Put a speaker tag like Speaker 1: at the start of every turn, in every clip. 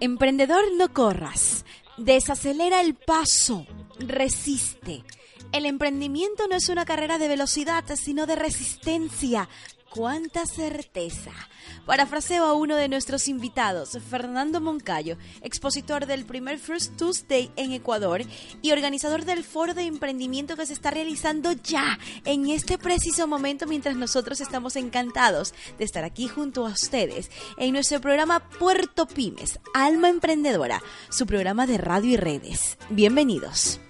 Speaker 1: Emprendedor, no corras. Desacelera el paso. Resiste. El emprendimiento no es una carrera de velocidad, sino de resistencia. ¡Cuánta certeza! Parafraseo a uno de nuestros invitados, Fernando Moncayo, expositor del primer First Tuesday en Ecuador y organizador del foro de emprendimiento que se está realizando ya, en este preciso momento, mientras nosotros estamos encantados de estar aquí junto a ustedes en nuestro programa Puerto Pymes, Alma Emprendedora, su programa de radio y redes. Bienvenidos.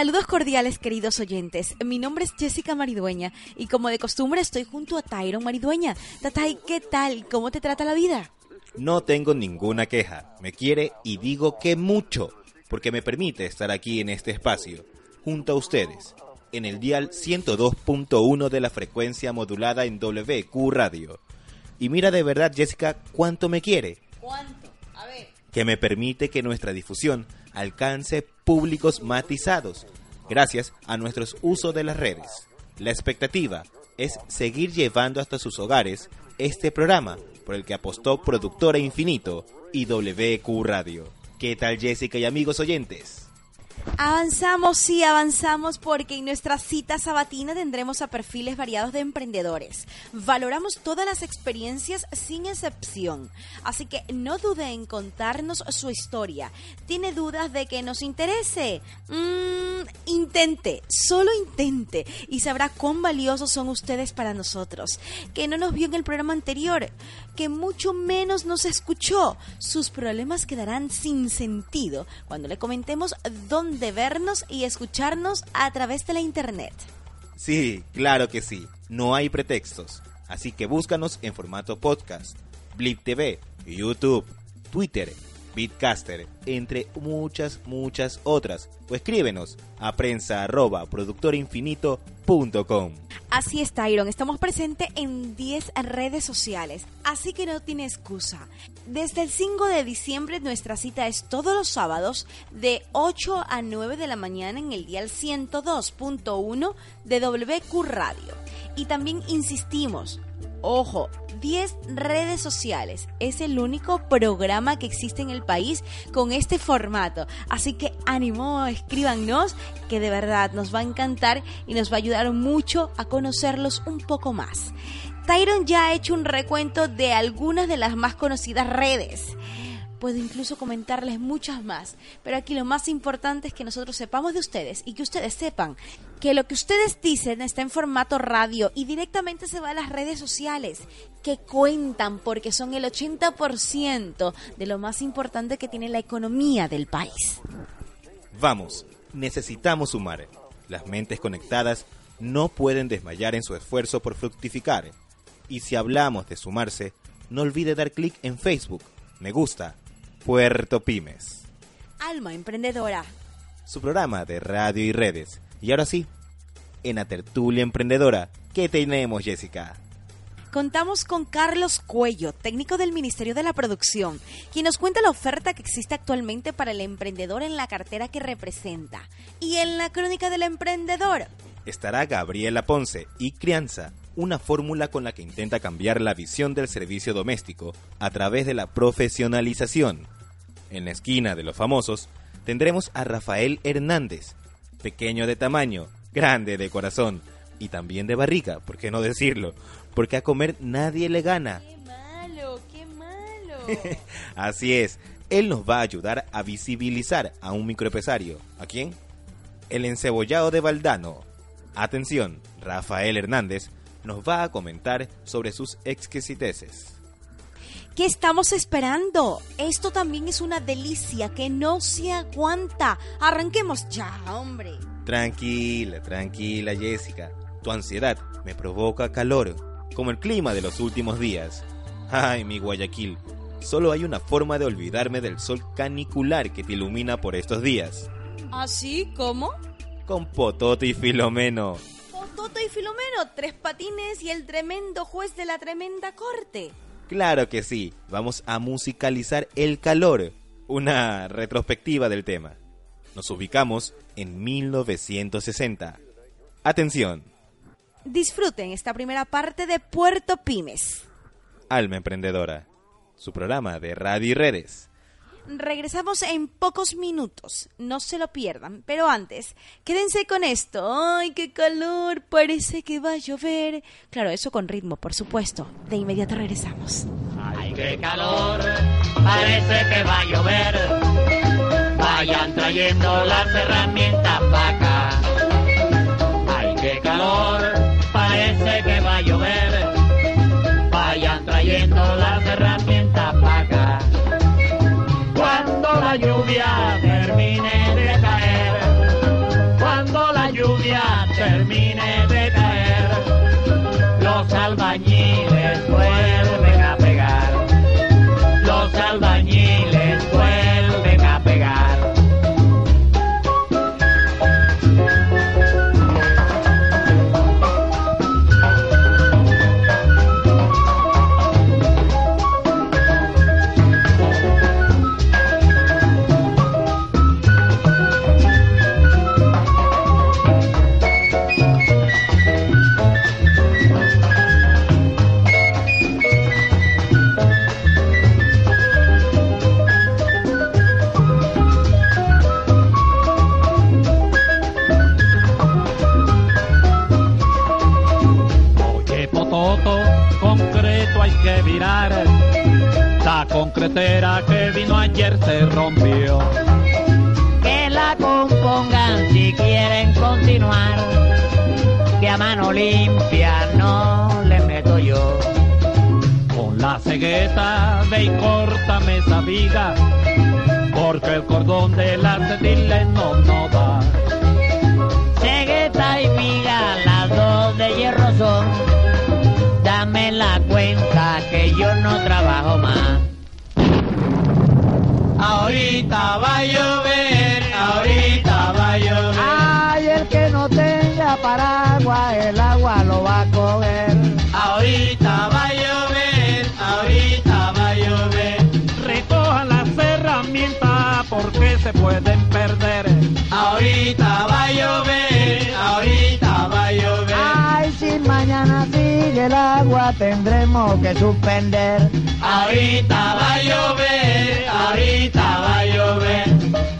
Speaker 1: Saludos cordiales, queridos oyentes. Mi nombre es Jessica Maridueña y como de costumbre estoy junto a Tyron Maridueña. Tatay, ¿qué tal? ¿Cómo te trata la vida?
Speaker 2: No tengo ninguna queja. Me quiere y digo que mucho, porque me permite estar aquí en este espacio, junto a ustedes, en el dial 102.1 de la frecuencia modulada en WQ Radio. Y mira de verdad, Jessica, cuánto me quiere.
Speaker 1: ¿Cuánto?
Speaker 2: Que me permite que nuestra difusión alcance públicos matizados, gracias a nuestros usos de las redes. La expectativa es seguir llevando hasta sus hogares este programa por el que apostó Productora Infinito y WQ Radio. ¿Qué tal Jessica y amigos oyentes?
Speaker 1: Avanzamos, sí, avanzamos porque en nuestra cita sabatina tendremos a perfiles variados de emprendedores. Valoramos todas las experiencias sin excepción, así que no dude en contarnos su historia. ¿Tiene dudas de que nos interese? Mm, intente, solo intente y sabrá cuán valiosos son ustedes para nosotros. Que no nos vio en el programa anterior, que mucho menos nos escuchó. Sus problemas quedarán sin sentido cuando le comentemos dónde vernos y escucharnos a través de la internet.
Speaker 2: Sí, claro que sí. No hay pretextos. Así que búscanos en formato podcast, Blip TV, YouTube, Twitter, Bitcaster, entre muchas, muchas otras. O escríbenos a prensa arroba.
Speaker 1: Así es, Tyron. Estamos presentes en 10 redes sociales, así que no tiene excusa. Desde el 5 de diciembre nuestra cita es todos los sábados de 8 a 9 de la mañana en el dial 102.1 de WQ Radio. Y también insistimos, Ojo, 10 redes sociales. Es el único programa que existe en el país con este formato. Así que ánimo, escríbanos, que de verdad nos va a encantar y nos va a ayudar mucho a conocerlos un poco más. Tyron ya ha hecho un recuento de algunas de las más conocidas redes puedo incluso comentarles muchas más, pero aquí lo más importante es que nosotros sepamos de ustedes y que ustedes sepan que lo que ustedes dicen está en formato radio y directamente se va a las redes sociales, que cuentan porque son el 80% de lo más importante que tiene la economía del país.
Speaker 2: Vamos, necesitamos sumar. Las mentes conectadas no pueden desmayar en su esfuerzo por fructificar. Y si hablamos de sumarse, no olvide dar clic en Facebook, me gusta, Puerto Pymes.
Speaker 1: Alma Emprendedora.
Speaker 2: Su programa de radio y redes. Y ahora sí, en la tertulia emprendedora, ¿qué tenemos, Jessica?
Speaker 1: Contamos con Carlos Cuello, técnico del Ministerio de la Producción, quien nos cuenta la oferta que existe actualmente para el emprendedor en la cartera que representa. Y en la crónica del emprendedor
Speaker 2: estará Gabriela Ponce y Crianza, una fórmula con la que intenta cambiar la visión del servicio doméstico a través de la profesionalización. En la esquina de los famosos tendremos a Rafael Hernández, pequeño de tamaño, grande de corazón y también de barriga, ¿por qué no decirlo? Porque a comer nadie le gana.
Speaker 1: ¡Qué malo, qué malo!
Speaker 2: Así es, él nos va a ayudar a visibilizar a un microempresario. ¿A quién? El encebollado de Valdano. Atención, Rafael Hernández nos va a comentar sobre sus exquisiteces.
Speaker 1: ¿Qué estamos esperando? Esto también es una delicia que no se aguanta. Arranquemos ya, hombre.
Speaker 2: Tranquila, tranquila, Jessica. Tu ansiedad me provoca calor, como el clima de los últimos días. Ay, mi Guayaquil, solo hay una forma de olvidarme del sol canicular que te ilumina por estos días.
Speaker 1: ¿Así? ¿Cómo?
Speaker 2: Con Pototo y Filomeno.
Speaker 1: Y Filomeno, tres patines y el tremendo juez de la tremenda corte.
Speaker 2: Claro que sí, vamos a musicalizar el calor, una retrospectiva del tema. Nos ubicamos en 1960. Atención.
Speaker 1: Disfruten esta primera parte de Puerto Pymes.
Speaker 2: Alma Emprendedora, su programa de radio y redes.
Speaker 1: Regresamos en pocos minutos, no se lo pierdan, pero antes, quédense con esto. ¡Ay, qué calor! Parece que va a llover. Claro, eso con ritmo, por supuesto. De inmediato regresamos.
Speaker 3: ¡Ay, qué calor! Parece que va a llover. Vayan trayendo las herramientas para acá. ¡Ay, qué calor! Cuando se rompió. Que la compongan si quieren continuar. Que a mano limpia no le meto yo. Con la cegueta ve y córtame esa viga. Porque el cordón de la cetile no, no da. Cegueta y viga, las dos de hierro son. Dame la cuenta que yo no trabajo más. Ahorita va a llover, ahorita va a llover.
Speaker 4: Ay, el que no tenga paraguas, el agua lo va a coger.
Speaker 3: Ahorita va a llover, ahorita va a llover. Recojan las herramientas porque se pueden perder. Ahorita va a llover, ahorita
Speaker 4: sigue el agua, tendremos que suspender.
Speaker 3: Ahorita va a llover, ahorita va a llover.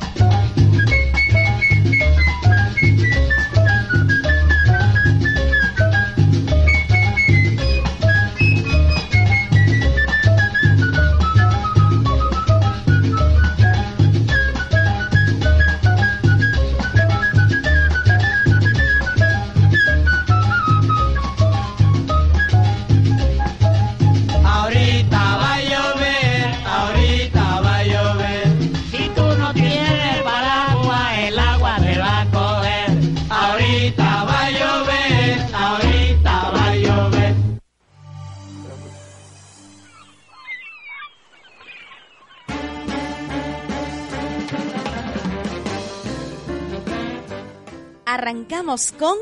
Speaker 1: Con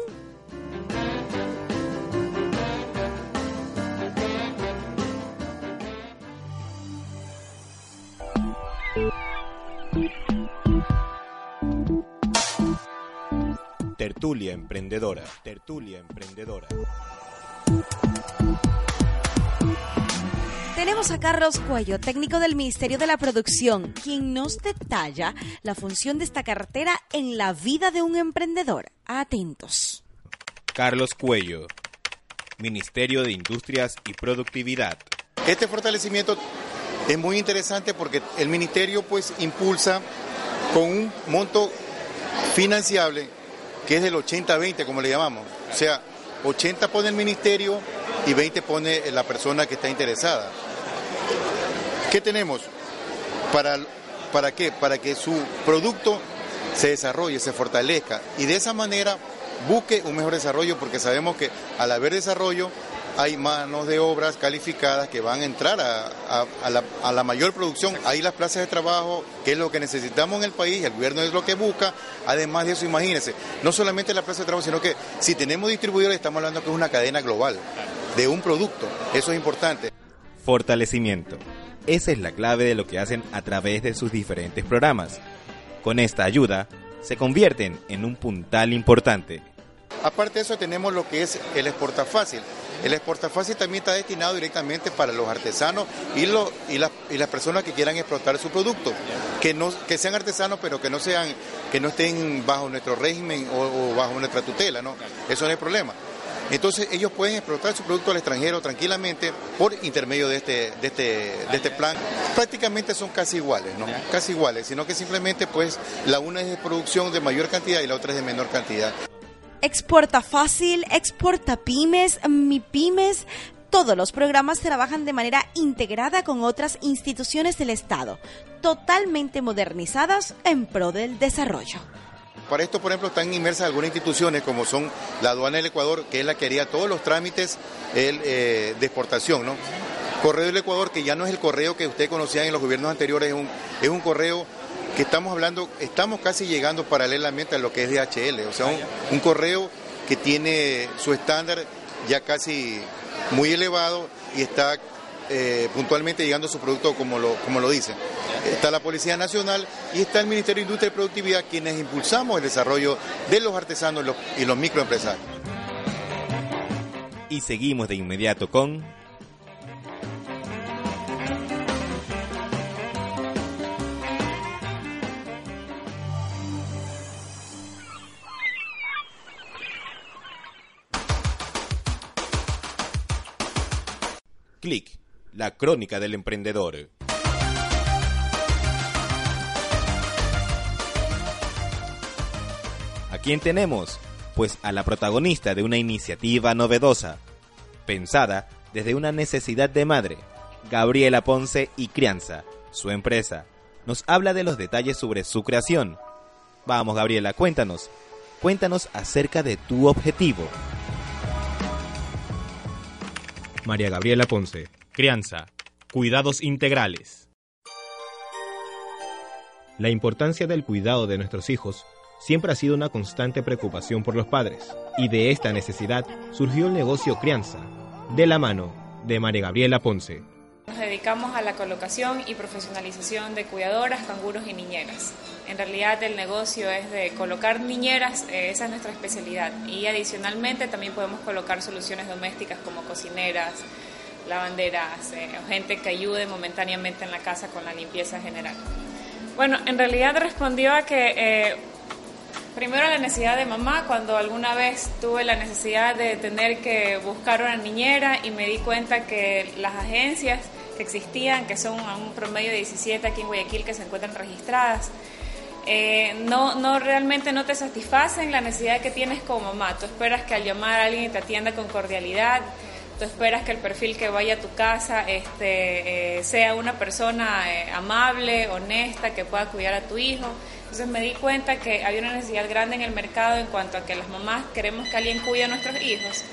Speaker 2: Tertulia Emprendedora. Tertulia Emprendedora.
Speaker 1: Tenemos a Carlos Cuello, técnico del Ministerio de la Producción, quien nos detalla la función de esta cartera en la vida de un emprendedor. Atentos.
Speaker 2: Carlos Cuello. Ministerio de Industrias y Productividad.
Speaker 5: Este fortalecimiento es muy interesante porque el ministerio pues impulsa con un monto financiable que es del 80-20 como le llamamos. O sea, 80 pone el ministerio y 20 pone la persona que está interesada. ¿Qué tenemos? ¿Para, ¿Para qué? Para que su producto se desarrolle, se fortalezca y de esa manera busque un mejor desarrollo porque sabemos que al haber desarrollo hay manos de obras calificadas que van a entrar a, la, mayor producción. Hay las plazas de trabajo, que es lo que necesitamos en el país, el gobierno es lo que busca. Además de eso, imagínense, no solamente la plaza de trabajo, sino que si tenemos distribuidores, estamos hablando que es una cadena global de un producto. Eso es importante.
Speaker 2: Fortalecimiento. Esa es la clave de lo que hacen a través de sus diferentes programas. Con esta ayuda, se convierten en un puntal importante.
Speaker 5: Aparte de eso tenemos lo que es el exporta fácil. El exporta fácil también está destinado directamente para los artesanos y, las personas que quieran explotar su producto, que, sean artesanos pero que no, estén bajo nuestro régimen o, bajo nuestra tutela. Eso no es problema. Entonces ellos pueden explotar su producto al extranjero tranquilamente por intermedio de este, de este, de este plan. Prácticamente son casi iguales, ¿no? Casi iguales, sino que simplemente pues la una es de producción de mayor cantidad y la otra es de menor cantidad.
Speaker 1: Exporta Fácil, Exporta Pymes, Mi Pymes, todos los programas trabajan de manera integrada con otras instituciones del Estado, totalmente modernizadas en pro del desarrollo.
Speaker 5: Para esto, por ejemplo, están inmersas algunas instituciones como son la aduana del Ecuador, que es la que haría todos los trámites eh, de exportación, ¿no? Correo del Ecuador, que ya no es el correo que usted conocía en los gobiernos anteriores, es un, es un correo que estamos hablando, estamos casi llegando paralelamente a lo que es DHL, o sea, un, correo que tiene su estándar ya casi muy elevado y está eh, puntualmente llegando a su producto como lo, como lo dicen. Está la Policía Nacional y está el Ministerio de Industria y Productividad, quienes impulsamos el desarrollo de los artesanos y los microempresarios.
Speaker 2: Y seguimos de inmediato con Clic, la crónica del emprendedor. ¿A quién tenemos? Pues a la protagonista de una iniciativa novedosa, pensada desde una necesidad de madre, Gabriela Ponce y Crianza, su empresa. Nos habla de los detalles sobre su creación. Vamos, Gabriela, cuéntanos. Cuéntanos acerca de tu objetivo.
Speaker 6: María Gabriela Ponce. Crianza. Cuidados integrales. La importancia del cuidado de nuestros hijos siempre ha sido una constante preocupación por los padres, y de esta necesidad surgió el negocio Crianza, de la mano de María Gabriela Ponce.
Speaker 7: Nos dedicamos a la colocación y profesionalización de cuidadoras, canguros y niñeras. En realidad el negocio es de colocar niñeras, eh, esa es nuestra especialidad. Y adicionalmente también podemos colocar soluciones domésticas como cocineras, lavanderas, eh, gente que ayude momentáneamente en la casa con la limpieza general. Bueno, en realidad respondió a que eh, primero la necesidad de mamá, cuando alguna vez tuve la necesidad de tener que buscar una niñera y me di cuenta que las agencias que existían, que son un promedio de 17 aquí en Guayaquil que se encuentran registradas, eh, no, no realmente no te satisfacen la necesidad que tienes como mamá. Tú esperas que al llamar a alguien te atienda con cordialidad, tú esperas que el perfil que vaya a tu casa este, eh, sea una persona eh, amable, honesta, que pueda cuidar a tu hijo. Entonces me di cuenta que había una necesidad grande en el mercado en cuanto a que las mamás queremos que alguien cuide a nuestros hijos.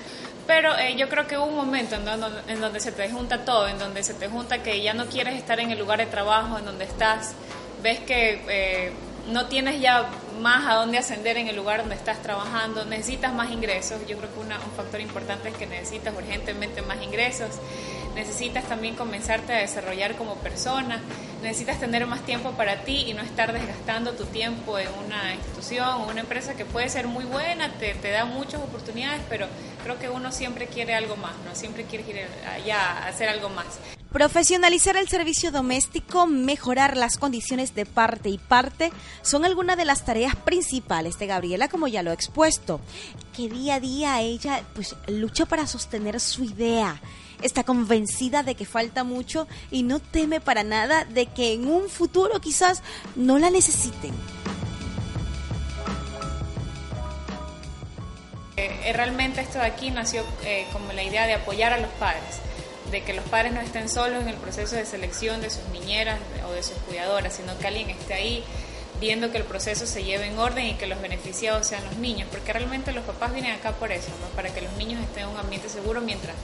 Speaker 7: Pero yo creo que hubo un momento en donde, en donde se te junta todo, en donde se te junta que ya no quieres estar en el lugar de trabajo, en donde estás, ves que no tienes ya más a dónde ascender en el lugar donde estás trabajando, necesitas más ingresos. Yo creo que un factor importante es que necesitas urgentemente más ingresos, necesitas también comenzarte a desarrollar como persona, necesitas tener más tiempo para ti y no estar desgastando tu tiempo en una institución o una empresa que puede ser muy buena, te, te da muchas oportunidades, pero creo que uno siempre quiere algo más, ¿no? Siempre quiere ir allá a hacer algo más.
Speaker 1: Profesionalizar el servicio doméstico, mejorar las condiciones de parte y parte son algunas de las tareas principales de Gabriela, como ya lo he expuesto, que día a día ella pues lucha para sostener su idea está convencida de que falta mucho y no teme para nada de que en un futuro quizás no la necesiten.
Speaker 7: Eh, realmente esto de aquí nació eh, como la idea de apoyar a los padres, de que los padres no estén solos en el proceso de selección de sus niñeras o de sus cuidadoras, sino que alguien esté ahí viendo que el proceso se lleve en orden y que los beneficiados sean los niños, porque realmente los papás vienen acá por eso, para que los niños estén en un ambiente seguro mientras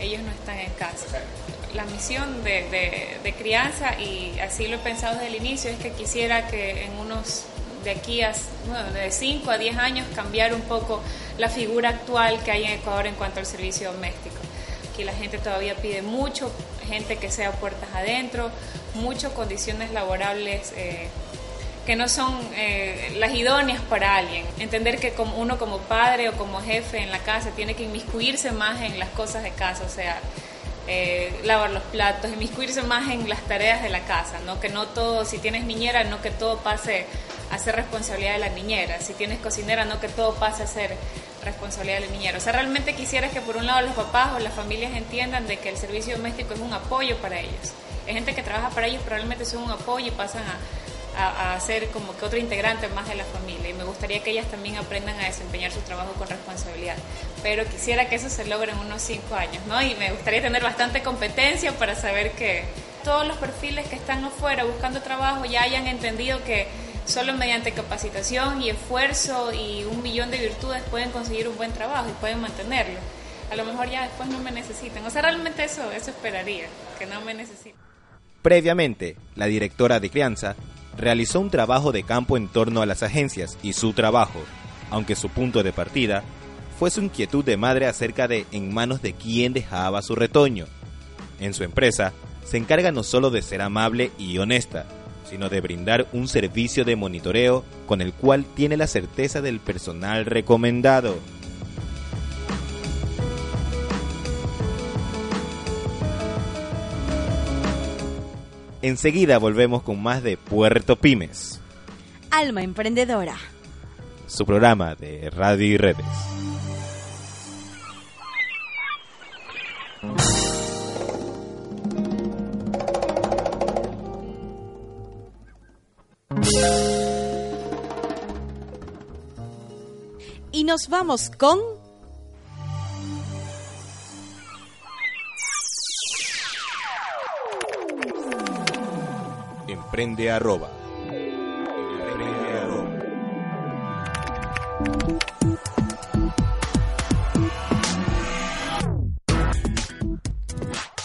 Speaker 7: ellos no están en casa. La misión de, crianza, y así lo he pensado desde el inicio, es que quisiera que en unos de aquí a bueno, de 5 a 10 años cambiar un poco la figura actual que hay en Ecuador en cuanto al servicio doméstico. Aquí la gente todavía pide mucho, gente que sea puertas adentro, muchas condiciones laborables eh, que no son eh, las idóneas para alguien. Entender que como uno como padre o como jefe en la casa tiene que inmiscuirse más en las cosas de casa, o sea, eh, lavar los platos, inmiscuirse más en las tareas de la casa, ¿no? Que no todo, si tienes niñera, no que todo pase a ser responsabilidad de la niñera, si tienes cocinera, no que todo pase a ser responsabilidad de la niñera. O sea, realmente quisiera que por un lado los papás o las familias entiendan de que el servicio doméstico es un apoyo para ellos. Hay gente que trabaja para ellos, pero realmente son un apoyo y pasan a a, ser como que otro integrante más de la familia y me gustaría que ellas también aprendan a desempeñar su trabajo con responsabilidad. Pero quisiera que eso se logre en unos cinco años, ¿no? Y me gustaría tener bastante competencia para saber que todos los perfiles que están afuera buscando trabajo ya hayan entendido que solo mediante capacitación y esfuerzo y un millón de virtudes pueden conseguir un buen trabajo y pueden mantenerlo. A lo mejor ya después no me necesitan. O sea, realmente eso, eso esperaría, que no me necesiten.
Speaker 2: Previamente, la directora de crianza realizó un trabajo de campo en torno a las agencias y su trabajo, aunque su punto de partida fue su inquietud de madre acerca de en manos de quién dejaba su retoño. En su empresa, se encarga no solo de ser amable y honesta, sino de brindar un servicio de monitoreo con el cual tiene la certeza del personal recomendado. Enseguida volvemos con más de Puerto Pymes.
Speaker 1: Alma Emprendedora.
Speaker 2: Su programa de radio y redes.
Speaker 1: Y nos vamos con
Speaker 2: Emprende arroba.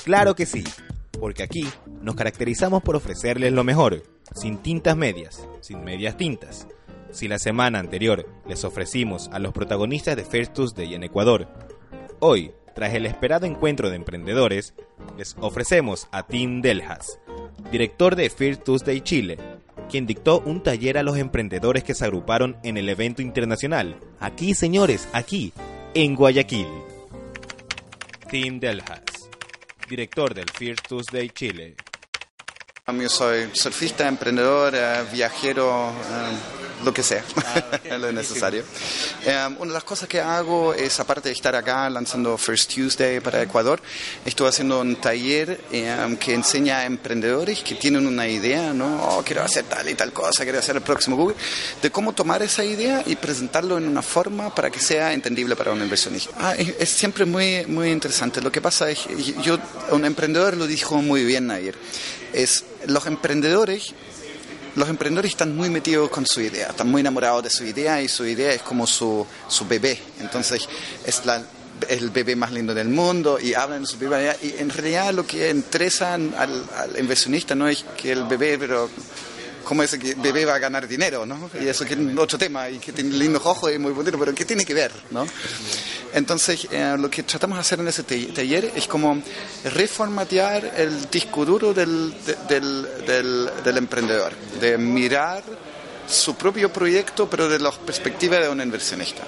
Speaker 2: Claro que sí, porque aquí nos caracterizamos por ofrecerles lo mejor, sin tintas medias, sin medias tintas. Si la semana anterior les ofrecimos a los protagonistas de First Tuesday en Ecuador, hoy, tras el esperado encuentro de emprendedores, les ofrecemos a Tim Delhas, director de First Tuesday Chile, quien dictó un taller a los emprendedores que se agruparon en el evento internacional. Aquí, señores, aquí, en Guayaquil. Tim Delhas, director del First Tuesday Chile.
Speaker 8: Yo soy surfista, emprendedor, eh, viajero, eh, lo que sea, ah, lo necesario. Eh, una de las cosas que hago es, aparte de estar acá lanzando First Tuesday para Ecuador, estoy haciendo un taller que enseña a emprendedores que tienen una idea, ¿no? Oh, quiero hacer tal y tal cosa, quiero hacer el próximo Google, de cómo tomar esa idea y presentarlo en una forma para que sea entendible para un inversionista. Ah, es, siempre muy, muy interesante. Lo que pasa es, yo, un emprendedor lo dijo muy bien ayer es los emprendedores los emprendedores están muy metidos con su idea, están muy enamorados de su idea y su idea es como su, su bebé. Entonces es la, el bebé más lindo del mundo y hablan de su bebé. Y en realidad lo que interesa al, al inversionista no es que el bebé, pero como ese que bebé va a ganar dinero, ¿no? Y eso que es otro tema, y que tiene lindos ojos y muy bonito, pero ¿qué tiene que ver, no? Entonces, eh, lo que tratamos de hacer en ese taller es como reformatear el disco duro del, del, del, emprendedor, de mirar su propio proyecto, pero de la perspectiva de un inversionista.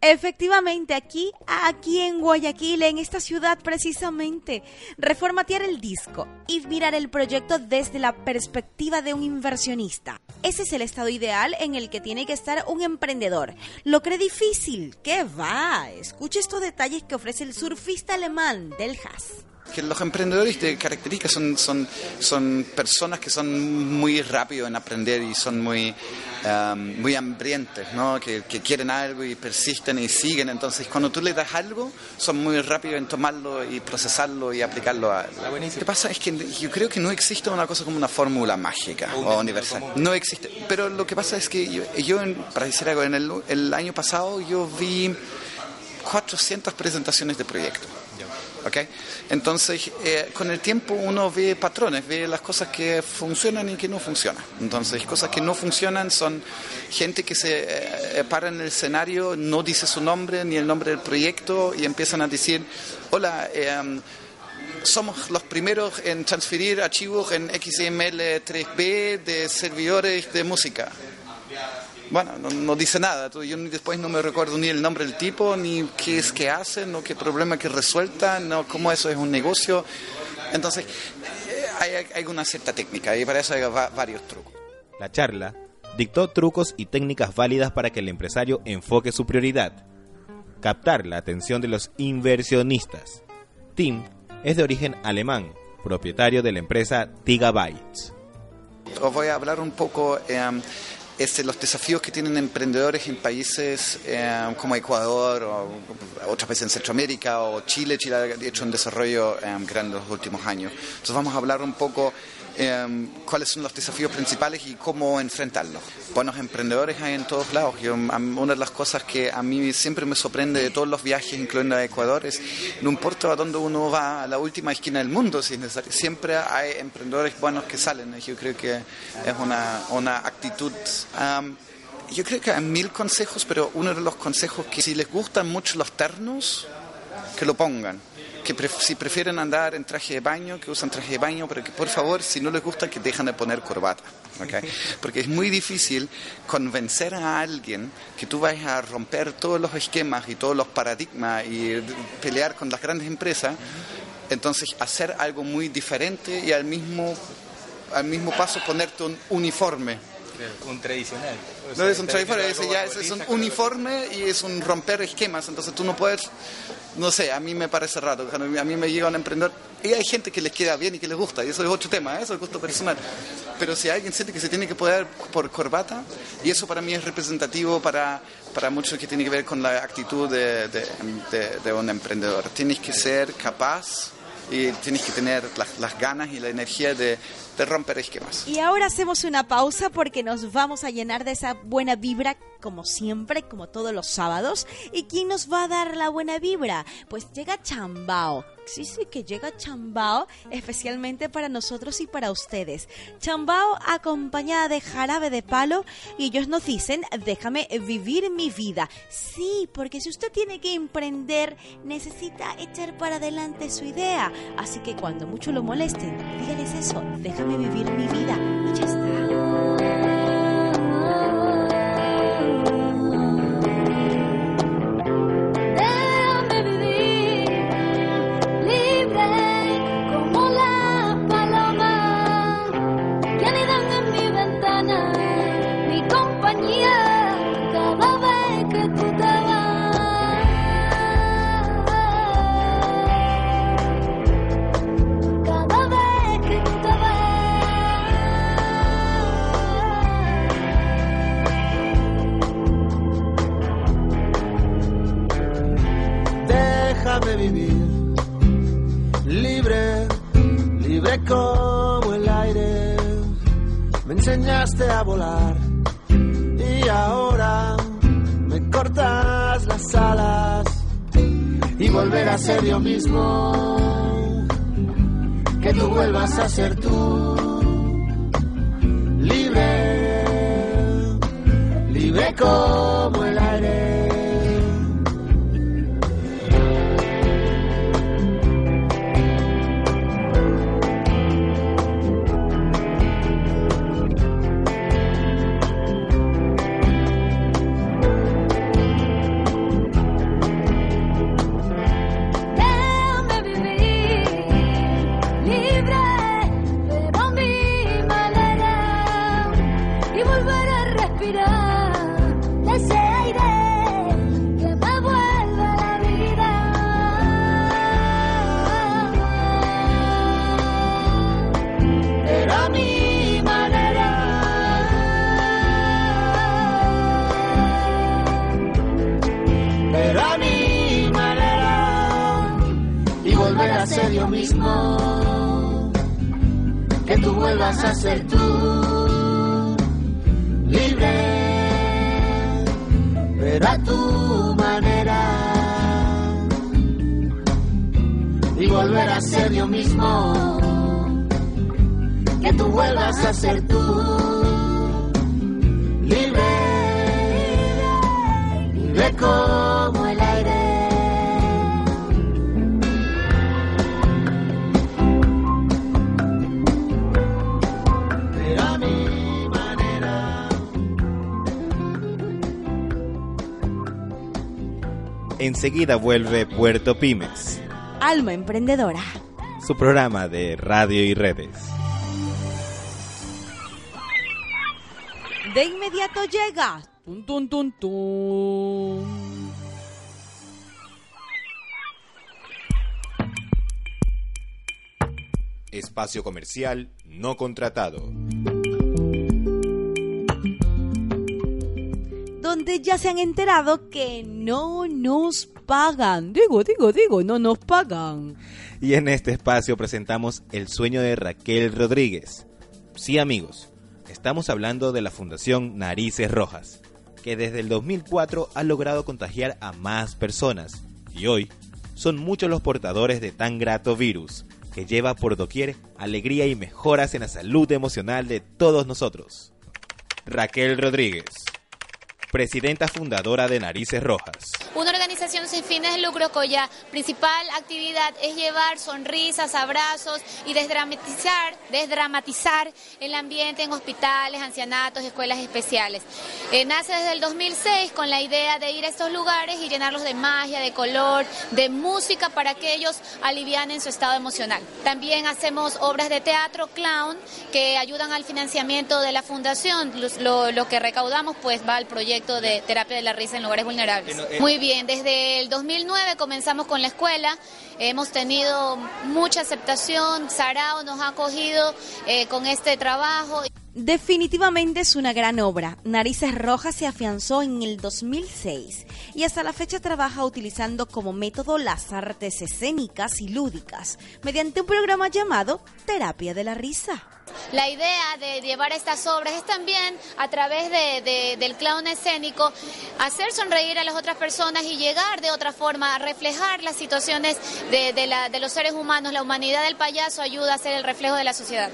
Speaker 1: Efectivamente, aquí, aquí en Guayaquil, en esta ciudad precisamente, reformatear el disco y mirar el proyecto desde la perspectiva de un inversionista. Ese es el estado ideal en el que tiene que estar un emprendedor. ¿Lo cree difícil? ¿Qué va? Escuche estos detalles que ofrece el surfista alemán del Haas
Speaker 8: que los emprendedores de características son, son, son personas que son muy rápidos en aprender y son muy, um, muy hambrientes, ¿no? Que, que, quieren algo y persisten y siguen. Entonces, cuando tú le das algo, son muy rápidos en tomarlo y procesarlo y aplicarlo a... Lo que pasa es que yo creo que no existe una cosa como una fórmula mágica o universal. No existe. Pero lo que pasa es que yo, yo para decir algo, en el, el año pasado yo vi 400 presentaciones de proyectos. ¿Okay? Entonces, eh, con el tiempo uno ve patrones, ve las cosas que funcionan y que no funcionan. Entonces, cosas que no funcionan son gente que se eh, para en el escenario, no dice su nombre ni el nombre del proyecto y empiezan a decir, hola, eh, somos los primeros en transferir archivos en XML 3B de servidores de música bueno, no, dice nada. Yo después no me recuerdo ni el nombre del tipo, ni qué es que hacen, no qué problema que resueltan, no cómo eso es un negocio. Entonces, eh, hay, hay una cierta técnica y para eso hay varios trucos.
Speaker 2: La charla dictó trucos y técnicas válidas para que el empresario enfoque su prioridad, captar la atención de los inversionistas. Tim es de origen alemán, propietario de la empresa Gigabytes.
Speaker 8: Os voy a hablar un poco eh, es los desafíos que tienen emprendedores en países eh, como Ecuador o otras veces en Centroamérica o Chile. Chile ha hecho un desarrollo eh, grande en los últimos años. Entonces vamos a hablar un poco Em, cuáles son los desafíos principales y cómo enfrentarlos. Buenos emprendedores hay en todos lados. una de las cosas que a mí siempre me sorprende de todos los viajes, incluyendo a Ecuador, es no importa a dónde uno va, a la última esquina del mundo, si es necesario, siempre hay emprendedores buenos que salen. Yo creo que es una, una actitud... yo creo que hay mil consejos, pero uno de los consejos que si les gustan mucho los ternos, que lo pongan que si prefieren andar en traje de baño, que usan traje de baño, pero que por favor, si no les gusta, que dejan de poner corbata. Porque es muy difícil convencer a alguien que tú vayas a romper todos los esquemas y todos los paradigmas y pelear con las grandes empresas, entonces hacer algo muy diferente y al mismo, al mismo paso ponerte un uniforme.
Speaker 2: Un tradicional.
Speaker 8: no es un tradicional, es, ya es un uniforme y es un romper esquemas, entonces tú no puedes no sé, a mí me parece raro. A mí me llega un emprendedor y hay gente que les queda bien y que les gusta, y eso es otro tema, ¿eh? eso es gusto personal. Pero si alguien siente que se tiene que poder por corbata, y eso para mí es representativo para, para mucho que tiene que ver con la actitud de, de, un emprendedor. Tienes que ser capaz y tienes que tener las, ganas y la energía de, de romper esquemas.
Speaker 1: Y ahora hacemos una pausa porque nos vamos a llenar de esa buena vibra como siempre, como todos los sábados. ¿Y quién nos va a dar la buena vibra? Pues llega Chambao. Sí, que llega Chambao especialmente para nosotros y para ustedes. Chambao acompañada de jarabe de palo y ellos nos dicen, déjame vivir mi vida. Sí, porque si usted tiene que emprender, necesita echar para adelante su idea. Así que cuando mucho lo molesten, díganles eso, déjame vivir mi vida
Speaker 2: Enseguida vuelve Puerto Pymes,
Speaker 1: Alma emprendedora.
Speaker 2: su programa de radio y redes.
Speaker 1: De inmediato llega. Tun, tun, tun, tun.
Speaker 2: Espacio comercial no contratado.
Speaker 1: Ya se han enterado que no nos pagan. Digo, digo, digo, no nos pagan.
Speaker 2: Y en este espacio presentamos el sueño de Raquel Rodríguez. Sí amigos, estamos hablando de la Fundación Narices Rojas, que desde el 2004 ha logrado contagiar a más personas. Y hoy son muchos los portadores de tan grato virus, que lleva por doquier alegría y mejoras en la salud emocional de todos nosotros. Raquel Rodríguez, presidenta fundadora de Narices Rojas.
Speaker 9: Una organización sin fines de lucro cuya principal actividad es llevar sonrisas, abrazos y desdramatizar, desdramatizar el ambiente en hospitales, ancianatos, escuelas especiales. Eh, nace desde el 2006 con la idea de ir a estos lugares y llenarlos de magia, de color, de música para que ellos alivianen su estado emocional. También hacemos obras de teatro clown que ayudan al financiamiento de la fundación. Lo, lo que recaudamos pues va al proyecto de terapia de la risa en lugares vulnerables. Muy bien, desde el 2009 comenzamos con la escuela, hemos tenido mucha aceptación, Sarao nos ha acogido eh, con este trabajo.
Speaker 1: Definitivamente es una gran obra. Narices Rojas se afianzó en el 2006 y hasta la fecha trabaja utilizando como método las artes escénicas y lúdicas mediante un programa llamado Terapia de la Risa.
Speaker 9: La idea de llevar estas obras es también a través de- de- del clown escénico hacer sonreír a las otras personas y llegar de otra forma a reflejar las situaciones de, de la- de los seres humanos. La humanidad del payaso ayuda a ser el reflejo de la sociedad.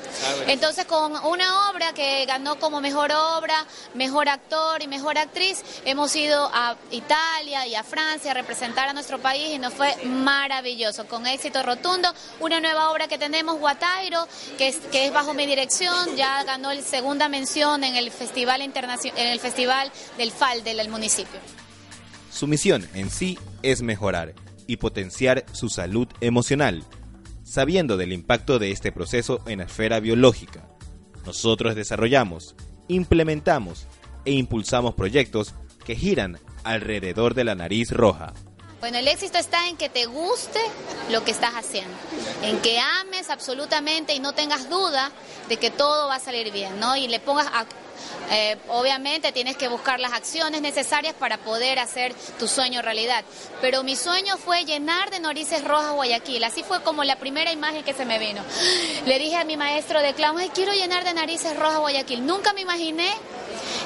Speaker 9: Entonces con una obra que ganó como mejor obra, mejor actor y mejor actriz, hemos ido a Italia y a Francia a representar a nuestro país y nos fue maravilloso, con éxito rotundo. Una nueva obra que tenemos, Guatairo, que es, que es bajo mi dirección, ya ganó el segunda mención en el Festival en el Festival del FAL del municipio.
Speaker 2: Su misión en sí es mejorar y potenciar su salud emocional, sabiendo del impacto de este proceso en la esfera biológica. Nosotros desarrollamos, implementamos e impulsamos proyectos que giran alrededor de la nariz roja.
Speaker 9: Bueno, el éxito está en que te guste lo que estás haciendo, en que ames absolutamente y no tengas duda de que todo va a salir bien, ¿no? Y le pongas, a- eh, obviamente tienes que buscar las acciones necesarias para poder hacer tu sueño realidad. Pero mi sueño fue llenar de narices rojas Guayaquil, así fue como la primera imagen que se me vino. Le dije a mi maestro de clown, "Ay, quiero llenar de narices rojas Guayaquil. Nunca me imaginé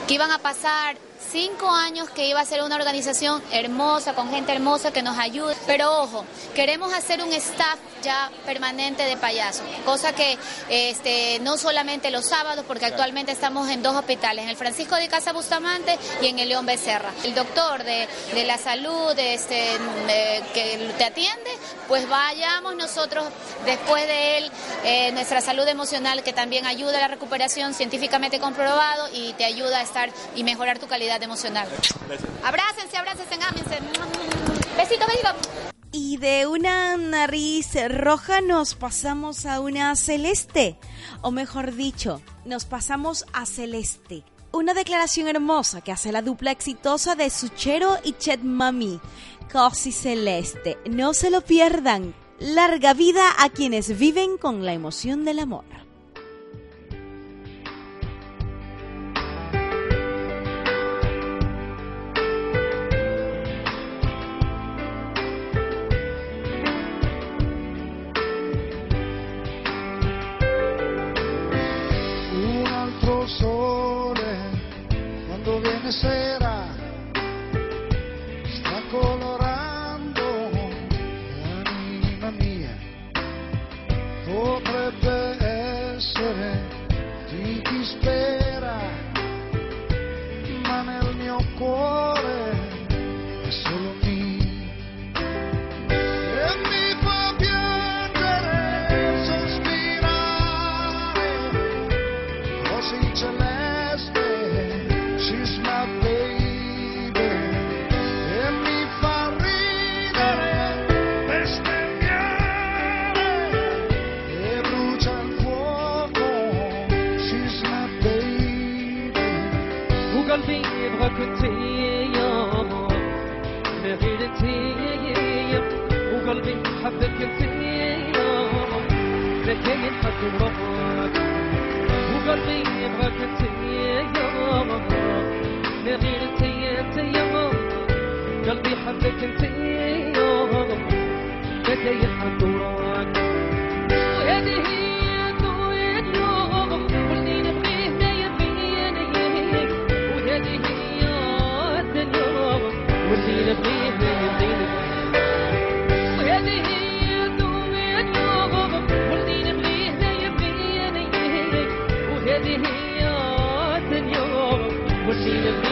Speaker 9: que iban a pasar cinco años que iba a ser una organización hermosa, con gente hermosa que nos ayude. Pero ojo, queremos hacer un staff ya permanente de payasos, cosa que este, no solamente los sábados, porque actualmente estamos en dos hospitales, en el Francisco de Casa Bustamante y en el León Becerra. El doctor de, de la salud este, eh, que te atiende, pues vayamos nosotros después de él, eh, nuestra salud emocional que también ayuda a la recuperación científicamente comprobado y te ayuda a estar y mejorar tu calidad emocional. Abrácense, abrácense, ámense. Besito, besito.
Speaker 1: Y de una nariz roja nos pasamos a una celeste, o mejor dicho, nos pasamos a celeste. Una declaración hermosa que hace la dupla exitosa de Suchero y Chet Mami, Cosi Celeste. No se lo pierdan. Larga vida a quienes viven con la emoción del amor.
Speaker 10: We're
Speaker 11: seeing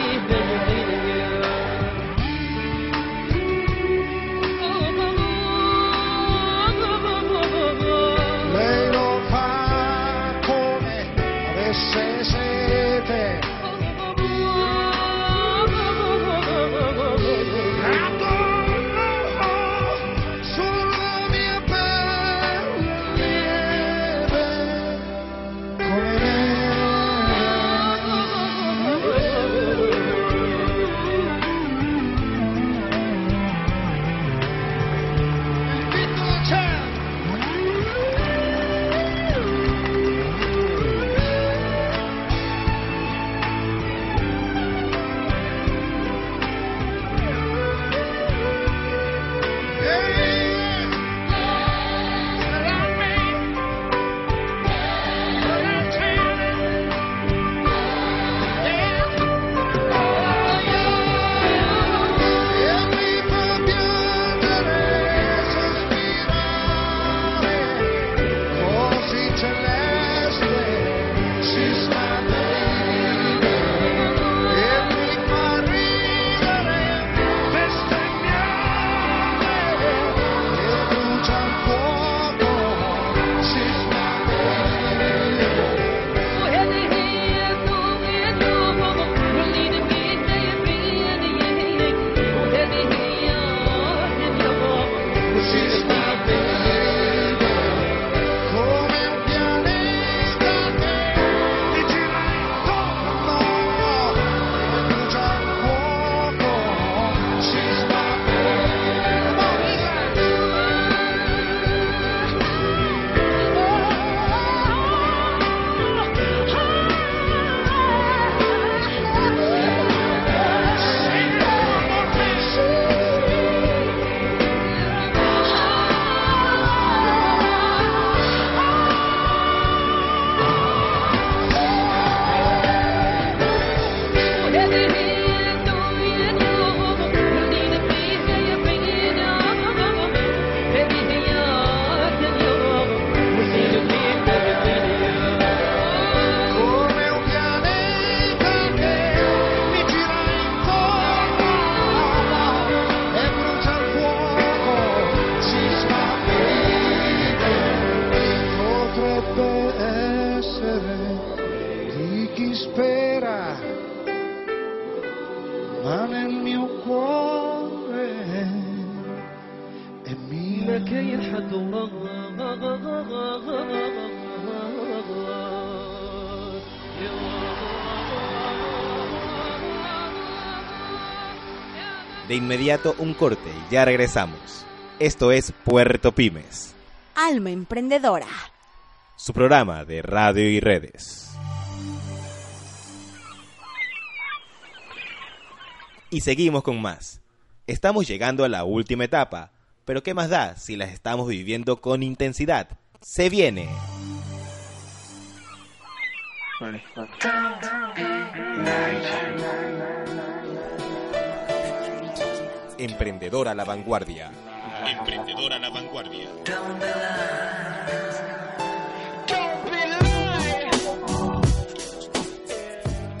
Speaker 11: inmediato un corte y ya regresamos. Esto es Puerto Pymes.
Speaker 1: Alma Emprendedora.
Speaker 11: Su programa de radio y redes. Y seguimos con más. Estamos llegando a la última etapa, pero ¿qué más da si las estamos viviendo con intensidad? Se viene. Vale.
Speaker 2: Emprendedor a la vanguardia. Emprendedor a la vanguardia.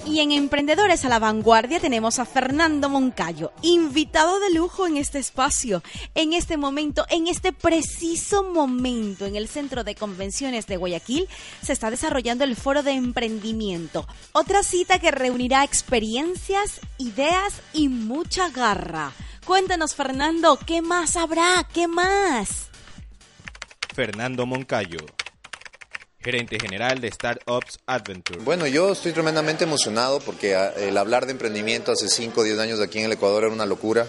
Speaker 1: Y en Emprendedores a la Vanguardia tenemos a Fernando Moncayo, invitado de lujo en este espacio, en este momento, en este preciso momento, en el Centro de Convenciones de Guayaquil, se está desarrollando el Foro de Emprendimiento, otra cita que reunirá experiencias, ideas y mucha garra. Cuéntanos, Fernando, ¿qué más habrá? ¿Qué más?
Speaker 2: Fernando Moncayo, gerente general de Startups Adventure.
Speaker 12: Bueno, yo estoy tremendamente emocionado porque ah, el hablar de emprendimiento hace 5 o 10 años aquí en el Ecuador era una locura.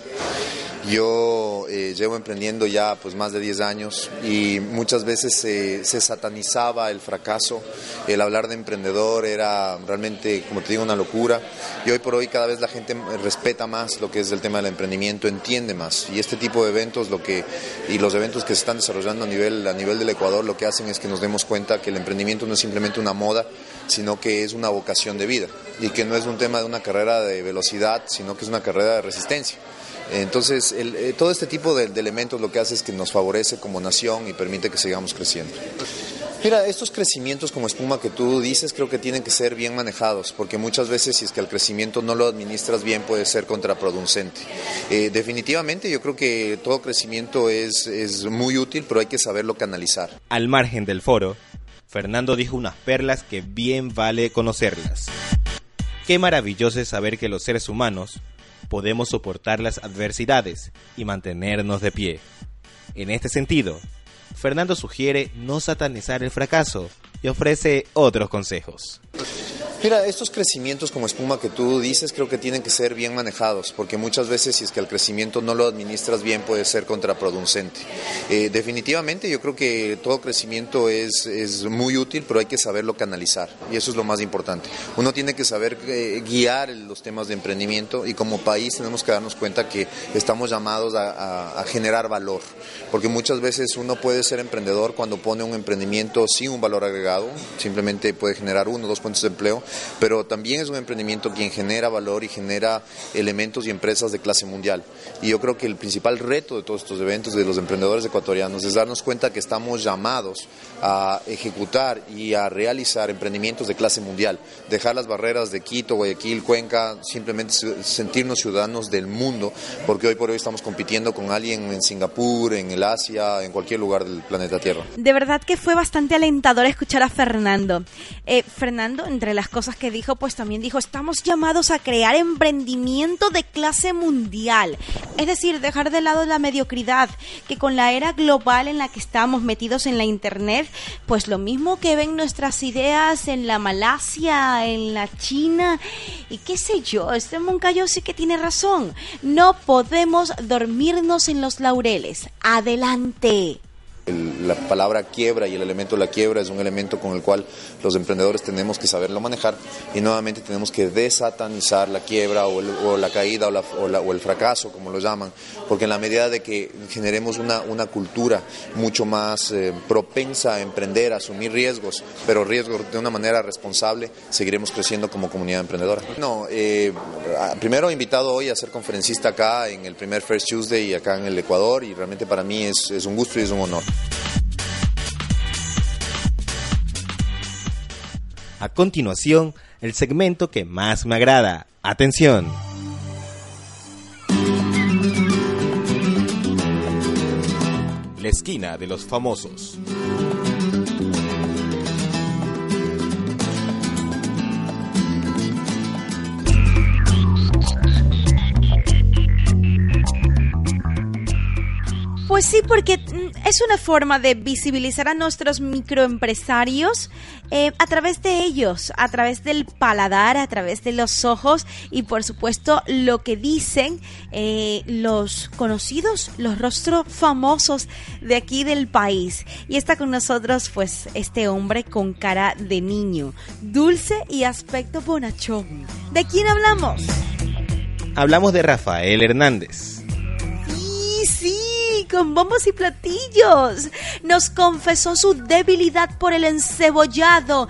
Speaker 12: Yo eh, llevo emprendiendo ya pues más de 10 años y muchas veces se, satanizaba el fracaso. El hablar de emprendedor era realmente, como te digo, una locura. Y hoy por hoy cada vez la gente respeta más lo que es el tema del emprendimiento, entiende más. Y este tipo de eventos lo que, y los eventos que se están desarrollando a nivel, a nivel del Ecuador lo que hacen es que nos demos cuenta que el emprendimiento no es simplemente una moda, sino que es una vocación de vida. Y que no es un tema de una carrera de velocidad, sino que es una carrera de resistencia. Entonces, el, eh, todo este tipo de, de elementos lo que hace es que nos favorece como nación y permite que sigamos creciendo. Mira, estos crecimientos como espuma que tú dices creo que tienen que ser bien manejados, porque muchas veces si es que el crecimiento no lo administras bien puede ser contraproducente. Eh, definitivamente yo creo que todo crecimiento es, es muy útil, pero hay que saberlo canalizar.
Speaker 2: Al margen del foro, Fernando dijo unas perlas que bien vale conocerlas. Qué maravilloso es saber que los seres humanos podemos soportar las adversidades y mantenernos de pie. En este sentido, Fernando sugiere no satanizar el fracaso y ofrece otros consejos.
Speaker 12: Mira, estos crecimientos como espuma que tú dices creo que tienen que ser bien manejados, porque muchas veces si es que el crecimiento no lo administras bien puede ser contraproducente. Eh, definitivamente yo creo que todo crecimiento es, es muy útil, pero hay que saberlo canalizar, y eso es lo más importante. Uno tiene que saber eh, guiar los temas de emprendimiento y como país tenemos que darnos cuenta que estamos llamados a, a, generar valor, porque muchas veces uno puede ser emprendedor cuando pone un emprendimiento sin un valor agregado, simplemente puede generar uno o dos puestos de empleo, pero también es un emprendimiento quien genera valor y genera elementos y empresas de clase mundial. Y yo creo que el principal reto de todos estos eventos de los emprendedores ecuatorianos es darnos cuenta que estamos llamados a ejecutar y a realizar emprendimientos de clase mundial, dejar las barreras de Quito, Guayaquil, Cuenca, simplemente sentirnos ciudadanos del mundo, porque hoy por hoy estamos compitiendo con alguien en Singapur, en el Asia, en cualquier lugar del planeta Tierra.
Speaker 1: De verdad que fue bastante alentador escuchar a Fernando. Eh, Fernando, entre las cosas que dijo, pues también dijo, estamos llamados a crear emprendimiento de clase mundial. Es decir, dejar de lado la mediocridad, que con la era global en la que estamos metidos en la Internet, pues lo mismo que ven nuestras ideas en la Malasia, en la China, y qué sé yo, este Moncayo sí que tiene razón. No podemos dormirnos en los laureles. Adelante.
Speaker 12: El, la palabra quiebra y el elemento de la quiebra es un elemento con el cual los emprendedores tenemos que saberlo manejar y nuevamente tenemos que desatanizar la quiebra o, el, o la caída o, la, o, la, o, el fracaso, como lo llaman, porque en la medida de que generemos una, cultura mucho más eh, propensa a emprender, a asumir riesgos, pero riesgos de una manera responsable, seguiremos creciendo como comunidad emprendedora. No, eh, primero invitado hoy a ser conferencista acá en el primer First Tuesday acá en el Ecuador y realmente para mí es un gusto y es un honor.
Speaker 2: A continuación, el segmento que más me agrada. Atención. La esquina de los famosos.
Speaker 1: Pues sí, porque es una forma de visibilizar a nuestros microempresarios eh, a través de ellos, a través del paladar, a través de los ojos y por supuesto lo que dicen eh, los conocidos, los rostros famosos de aquí del país. Y está con nosotros pues este hombre con cara de niño, dulce y aspecto bonachón. ¿De quién hablamos?
Speaker 2: Hablamos de Rafael Hernández.
Speaker 1: Con bombos y platillos. Nos confesó su debilidad por el encebollado.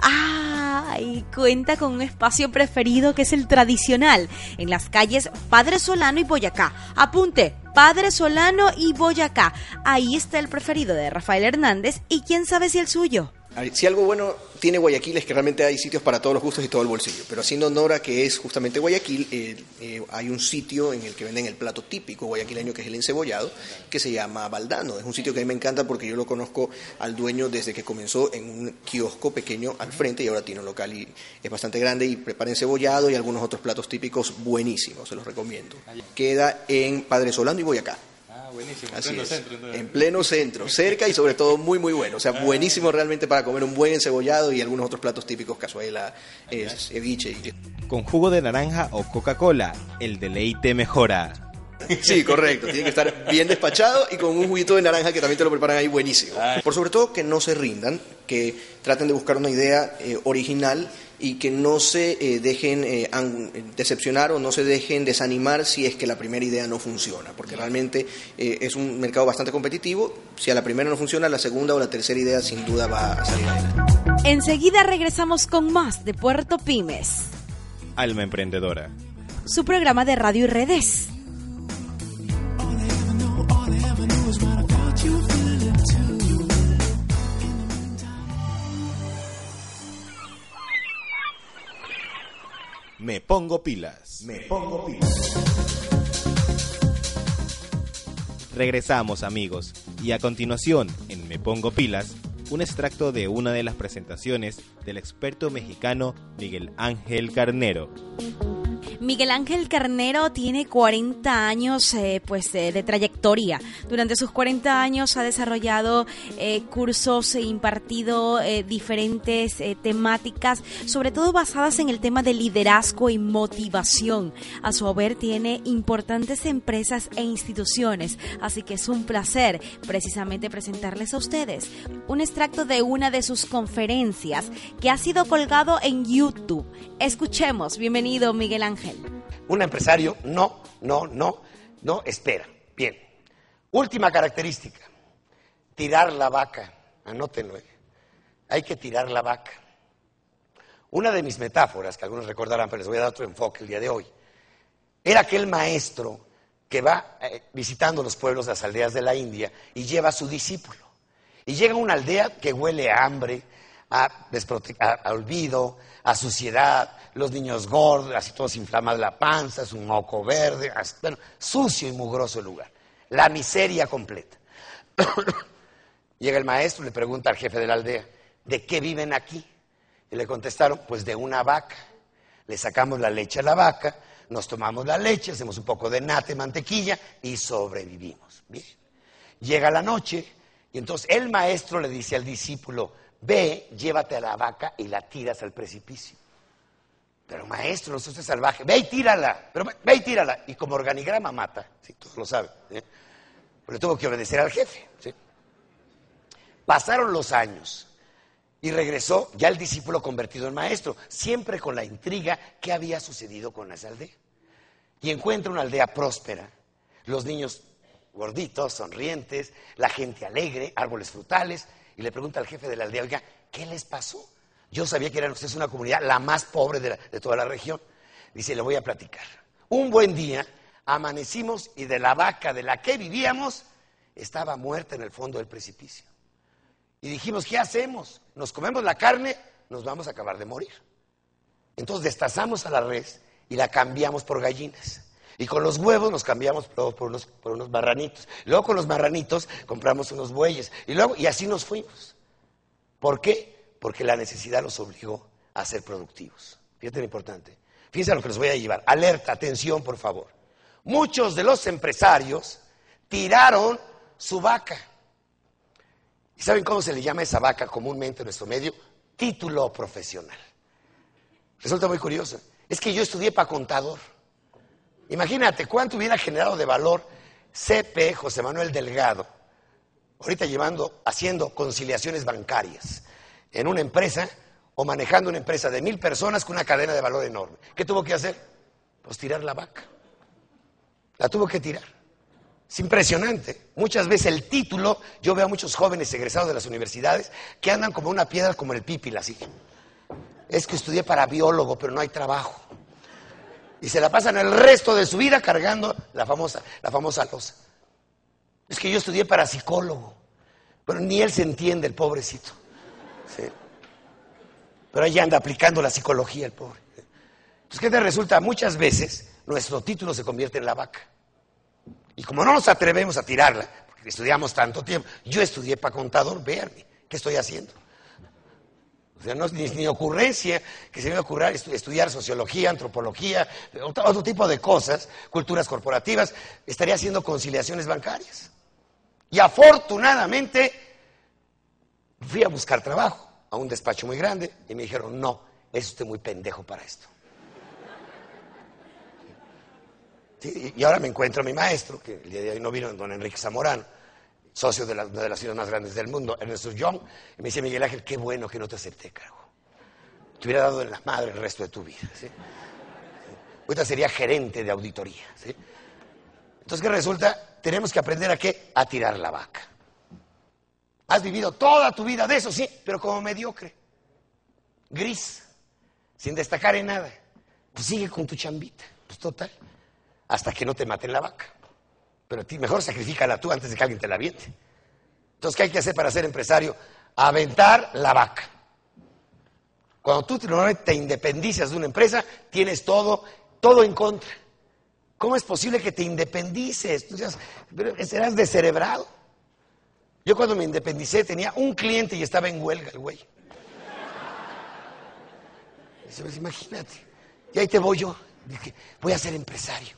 Speaker 1: Ah, y cuenta con un espacio preferido que es el tradicional en las calles Padre Solano y Boyacá. Apunte, Padre Solano y Boyacá. Ahí está el preferido de Rafael Hernández y quién sabe si el suyo.
Speaker 13: Si algo bueno tiene Guayaquil es que realmente hay sitios para todos los gustos y todo el bolsillo. Pero haciendo honor a que es justamente Guayaquil, eh, eh, hay un sitio en el que venden el plato típico guayaquileño, que es el encebollado, que se llama Baldano. Es un sitio que a mí me encanta porque yo lo conozco al dueño desde que comenzó en un kiosco pequeño al frente y ahora tiene un local y es bastante grande y prepara encebollado y algunos otros platos típicos buenísimos, se los recomiendo. Queda en Padre Solano y Boyacá.
Speaker 2: Ah, buenísimo.
Speaker 13: Así
Speaker 2: pleno
Speaker 13: es.
Speaker 2: centro, entonces.
Speaker 13: En pleno centro, cerca y sobre todo muy muy bueno. O sea, buenísimo realmente para comer un buen encebollado y algunos otros platos típicos, cazuela, eh, ceviche. Y...
Speaker 2: Con jugo de naranja o Coca-Cola, el deleite mejora.
Speaker 13: Sí, correcto. Tiene que estar bien despachado y con un juguito de naranja que también te lo preparan ahí buenísimo. Por sobre todo que no se rindan, que traten de buscar una idea eh, original y que no se eh, dejen eh, decepcionar o no se dejen desanimar si es que la primera idea no funciona, porque realmente eh, es un mercado bastante competitivo. Si a la primera no funciona, la segunda o la tercera idea sin duda va a salir adelante.
Speaker 1: Enseguida regresamos con más de Puerto Pymes,
Speaker 2: Alma emprendedora.
Speaker 1: su programa de radio y redes.
Speaker 2: Me pongo pilas. Me pongo pilas. Regresamos amigos y a continuación en Me pongo pilas un extracto de una de las presentaciones del experto mexicano Miguel Ángel Carnero.
Speaker 1: Miguel Ángel Carnero tiene 40 años eh, pues, de trayectoria. Durante sus 40 años ha desarrollado eh, cursos e impartido eh, diferentes temáticas, sobre todo basadas en el tema de liderazgo y motivación. A su haber tiene importantes empresas e instituciones, así que es un placer precisamente presentarles a ustedes un extracto de una de sus conferencias que ha sido colgado en YouTube. Escuchemos, bienvenido Miguel Ángel.
Speaker 14: Un empresario no, no, no, no espera. Bien. Última característica. Tirar la vaca. Anótenlo. eh. Hay que tirar la vaca. Una de mis metáforas, que algunos recordarán, pero les voy a dar otro enfoque el día de hoy, era aquel maestro que va eh, visitando los pueblos, las aldeas de la India y lleva a su discípulo. Y llega a una aldea que huele a hambre, a, a olvido, a suciedad, los niños gordos, así todos inflamados la panza, es un moco verde, bueno, sucio y mugroso el lugar. La miseria completa. Llega el maestro le pregunta al jefe de la aldea, ¿de qué viven aquí? Y le contestaron, pues de una vaca. Le sacamos la leche a la vaca, nos tomamos la leche, hacemos un poco de nata y mantequilla y sobrevivimos. Bien. Llega la noche y entonces el maestro le dice al discípulo, ve, llévate a la vaca y la tiras al precipicio. Pero maestro, no usted salvaje, ve y tírala, pero ve- y tírala. Y como organigrama mata, sí, todos lo saben. ¿eh? Pero tuvo que obedecer al jefe. ¿sí? Pasaron los años y regresó ya el discípulo convertido en maestro, siempre con la intriga que había sucedido con esa aldea. Y encuentra una aldea próspera, los niños gorditos, sonrientes, la gente alegre, árboles frutales, y le pregunta al jefe de la aldea, ¿qué les pasó? Yo sabía que eran ustedes una comunidad la más pobre de, de toda la región. Dice, le voy a platicar. Un buen día amanecimos y de la vaca de la que vivíamos estaba muerta en el fondo del precipicio. Y dijimos, ¿qué hacemos? ¿Nos comemos la carne? Nos vamos a acabar de morir. Entonces destazamos a la res y la cambiamos por gallinas. Y con los huevos los cambiamos por, unos, por unos marranitos. Luego con los marranitos compramos unos bueyes. Y luego, y así nos fuimos. ¿Por qué? Porque la necesidad los obligó a ser productivos. Fíjate lo importante. Fíjense lo que les voy a llevar. Alerta, atención, por favor. Muchos de los empresarios tiraron su vaca. ¿Y saben cómo se le llama esa vaca comúnmente en nuestro medio? Título profesional. Resulta muy curioso. Es que yo estudié para contador. Imagínate cuánto hubiera generado de valor CP José Manuel Delgado, ahorita llevando, haciendo conciliaciones bancarias en una empresa o manejando una empresa de mil personas con una cadena de valor enorme. ¿Qué tuvo que hacer? Pues tirar la vaca. La tuvo que tirar. Es impresionante. Muchas veces el título, yo veo a muchos jóvenes egresados de las universidades que andan como una piedra como el pípila, así. es que estudié para biólogo, pero no hay trabajo. Y se la pasan el resto de su vida cargando la famosa, la famosa losa. Es que yo estudié para psicólogo, pero ni él se entiende, el pobrecito. Sí. Pero ahí anda aplicando la psicología el pobre. Entonces, ¿qué te resulta? Muchas veces nuestro título se convierte en la vaca. Y como no nos atrevemos a tirarla, porque estudiamos tanto tiempo, yo estudié para contador, véanme, ¿qué estoy haciendo? O sea, no es ni, ocurrencia que se me ocurra estu- estudiar sociología, antropología, otro, tipo de cosas, culturas corporativas, estaría haciendo conciliaciones bancarias. Y afortunadamente fui a buscar trabajo a un despacho muy grande y me dijeron, no, es usted muy pendejo para esto. Y ahora me encuentro a mi maestro, que el día de hoy no vino, don Enrique Zamorano, socio de, la- una de las ciudades más grandes del mundo, Ernesto Young, y me dice, Miguel Ángel, qué bueno que no te acepté, carajo. Te hubiera dado en la madre el resto de tu vida. ¿sí? Ahorita sería gerente de auditoría. ¿sí? Entonces, ¿qué resulta? Tenemos que aprender a qué? A tirar la vaca. Has vivido toda tu vida de eso, sí, pero como mediocre, gris, sin destacar en nada. Pues sigue con tu chambita, pues total, hasta que no te maten la vaca. Pero a ti mejor sacrifícala tú antes de que alguien te la aviente. Entonces, ¿qué hay que hacer para ser empresario? Aventar la vaca. Cuando tú te independizas de una empresa, tienes todo, todo en contra. ¿Cómo es posible que te independices? Tú seas- serás descerebrado. Yo cuando me independicé tenía un cliente y estaba en huelga el güey. Pues, imagínate. Y ahí te voy yo. Dije, voy a ser empresario.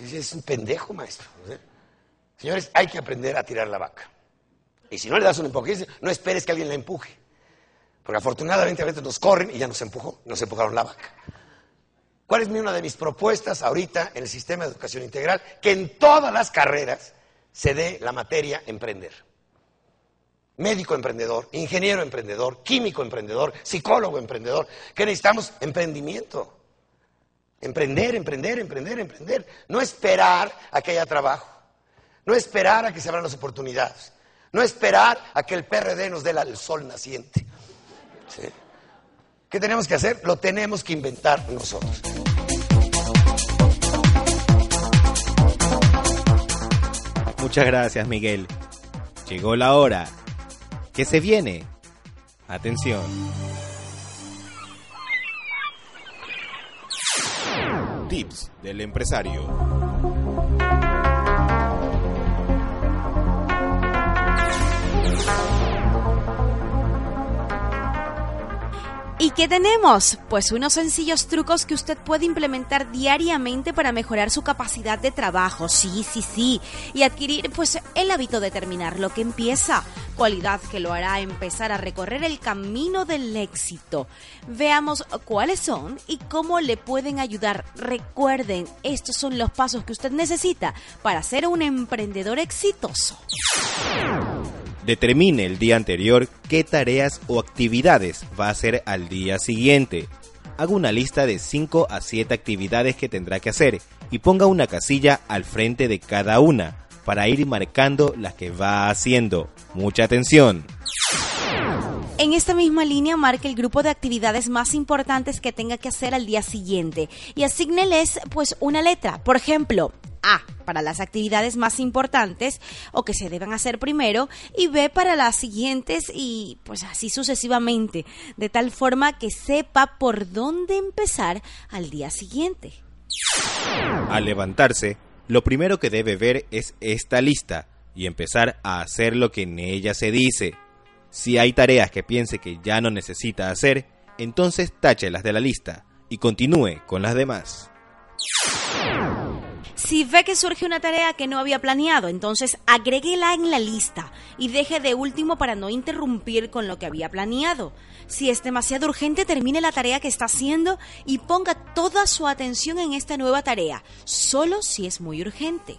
Speaker 14: Es un pendejo, maestro. Señores, hay que aprender a tirar la vaca. Y si no le das un empuje, no esperes que alguien la empuje. Porque afortunadamente a veces nos corren y ya nos empujó, nos empujaron la vaca. ¿Cuál es una de mis propuestas ahorita en el sistema de educación integral? Que en todas las carreras se dé la materia emprender. Médico emprendedor, ingeniero emprendedor, químico emprendedor, psicólogo emprendedor. ¿Qué necesitamos? Emprendimiento. Emprender, emprender, emprender, emprender. No esperar a que haya trabajo. No esperar a que se abran las oportunidades. No esperar a que el PRD nos dé el sol naciente. ¿Qué tenemos que hacer? Lo tenemos que inventar nosotros.
Speaker 2: Muchas gracias, Miguel. Llegó la hora. ¿Qué se viene? Atención. Tips del empresario.
Speaker 1: Qué tenemos? Pues unos sencillos trucos que usted puede implementar diariamente para mejorar su capacidad de trabajo, sí, sí, sí, y adquirir pues el hábito de terminar lo que empieza, cualidad que lo hará empezar a recorrer el camino del éxito. Veamos cuáles son y cómo le pueden ayudar. Recuerden, estos son los pasos que usted necesita para ser un emprendedor exitoso.
Speaker 2: Determine el día anterior qué tareas o actividades va a hacer al día siguiente. Haga una lista de 5 a 7 actividades que tendrá que hacer y ponga una casilla al frente de cada una para ir marcando las que va haciendo. Mucha atención.
Speaker 1: En esta misma línea marque el grupo de actividades más importantes que tenga que hacer al día siguiente y asígneles pues una letra. Por ejemplo, A para las actividades más importantes o que se deban hacer primero y B para las siguientes y pues así sucesivamente, de tal forma que sepa por dónde empezar al día siguiente.
Speaker 2: Al levantarse, lo primero que debe ver es esta lista y empezar a hacer lo que en ella se dice. Si hay tareas que piense que ya no necesita hacer, entonces táchelas de la lista y continúe con las demás.
Speaker 1: Si ve que surge una tarea que no había planeado, entonces agréguela en la lista y deje de último para no interrumpir con lo que había planeado. Si es demasiado urgente, termine la tarea que está haciendo y ponga toda su atención en esta nueva tarea, solo si es muy urgente.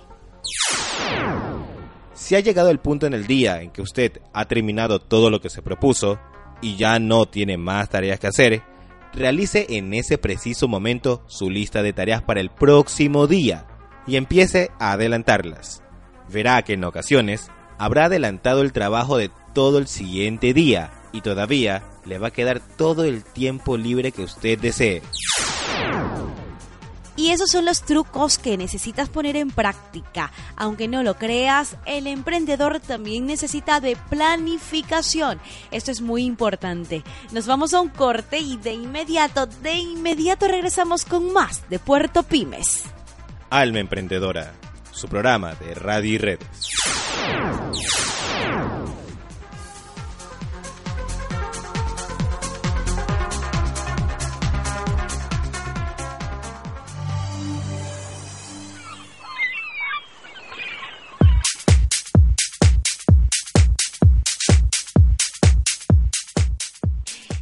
Speaker 2: Si ha llegado el punto en el día en que usted ha terminado todo lo que se propuso y ya no tiene más tareas que hacer, realice en ese preciso momento su lista de tareas para el próximo día y empiece a adelantarlas. Verá que en ocasiones habrá adelantado el trabajo de todo el siguiente día y todavía le va a quedar todo el tiempo libre que usted desee.
Speaker 1: Y esos son los trucos que necesitas poner en práctica. Aunque no lo creas, el emprendedor también necesita de planificación. Esto es muy importante. Nos vamos a un corte y de inmediato, de inmediato regresamos con más de Puerto Pymes.
Speaker 2: Alma Emprendedora, su programa de radio y redes.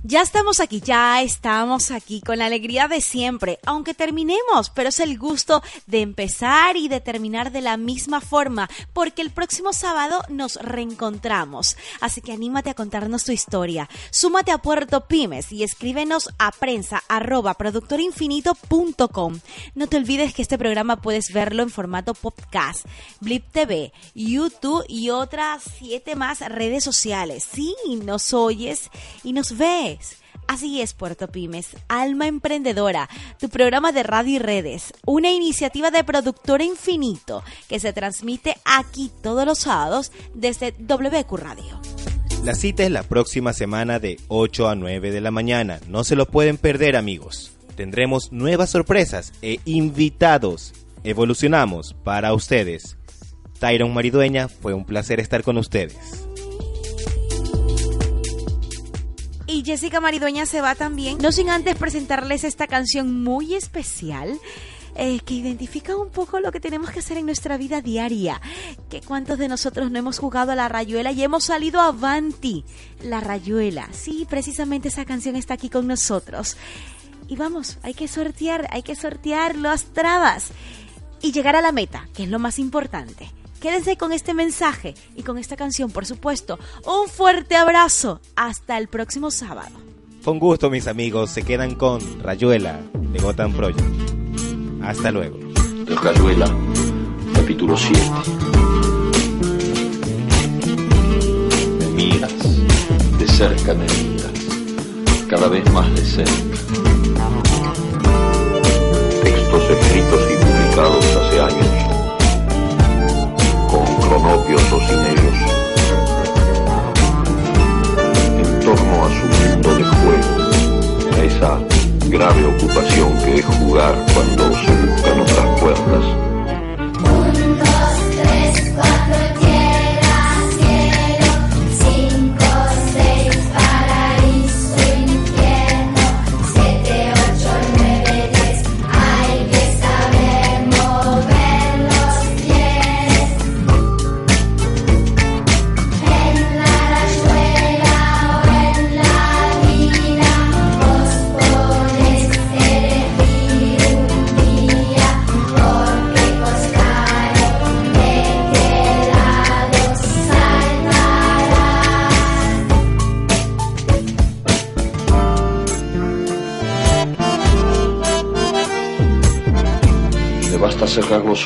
Speaker 1: Ya estamos aquí, ya estamos aquí con la alegría de siempre, aunque terminemos, pero es el gusto de empezar y de terminar de la misma forma, porque el próximo sábado nos reencontramos. Así que anímate a contarnos tu historia. Súmate a Puerto Pymes y escríbenos a prensa arroba productorinfinito.com. No te olvides que este programa puedes verlo en formato podcast, Blip TV, YouTube y otras siete más redes sociales. Sí, nos oyes y nos ves. Así es, Puerto Pymes, Alma Emprendedora, tu programa de radio y redes, una iniciativa de Productora Infinito que se transmite aquí todos los sábados desde WQ Radio.
Speaker 2: La cita es la próxima semana de 8 a 9 de la mañana. No se lo pueden perder, amigos. Tendremos nuevas sorpresas e invitados. Evolucionamos para ustedes. Tyron Maridueña, fue un placer estar con ustedes.
Speaker 1: Y Jessica Maridueña se va también, no sin antes presentarles esta canción muy especial. eh, que identifica un poco lo que tenemos que hacer en nuestra vida diaria. Que cuántos de nosotros no hemos jugado a la rayuela y hemos salido avanti. La rayuela. Sí, precisamente esa canción está aquí con nosotros. Y vamos, hay que sortear, hay que sortear las trabas y llegar a la meta, que es lo más importante. Quédense con este mensaje y con esta canción, por supuesto. Un fuerte abrazo. Hasta el próximo sábado.
Speaker 2: Con gusto, mis amigos, se quedan con Rayuela de Gotham Project. Hasta luego.
Speaker 15: Rayuela, capítulo 7. Me miras, de cerca me miras, cada vez más de cerca. Textos escritos y publicados hace años, con cronopios o sin ellos, en torno a su mundo de juego, a esa grave ocupación que es jugar cuando se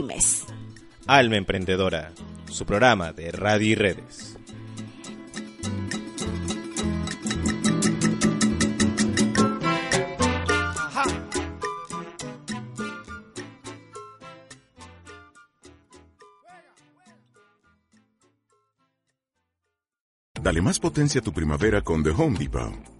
Speaker 1: Pymes.
Speaker 2: Alma Emprendedora, su programa de radio y redes.
Speaker 16: Dale más potencia a tu primavera con The Home Depot.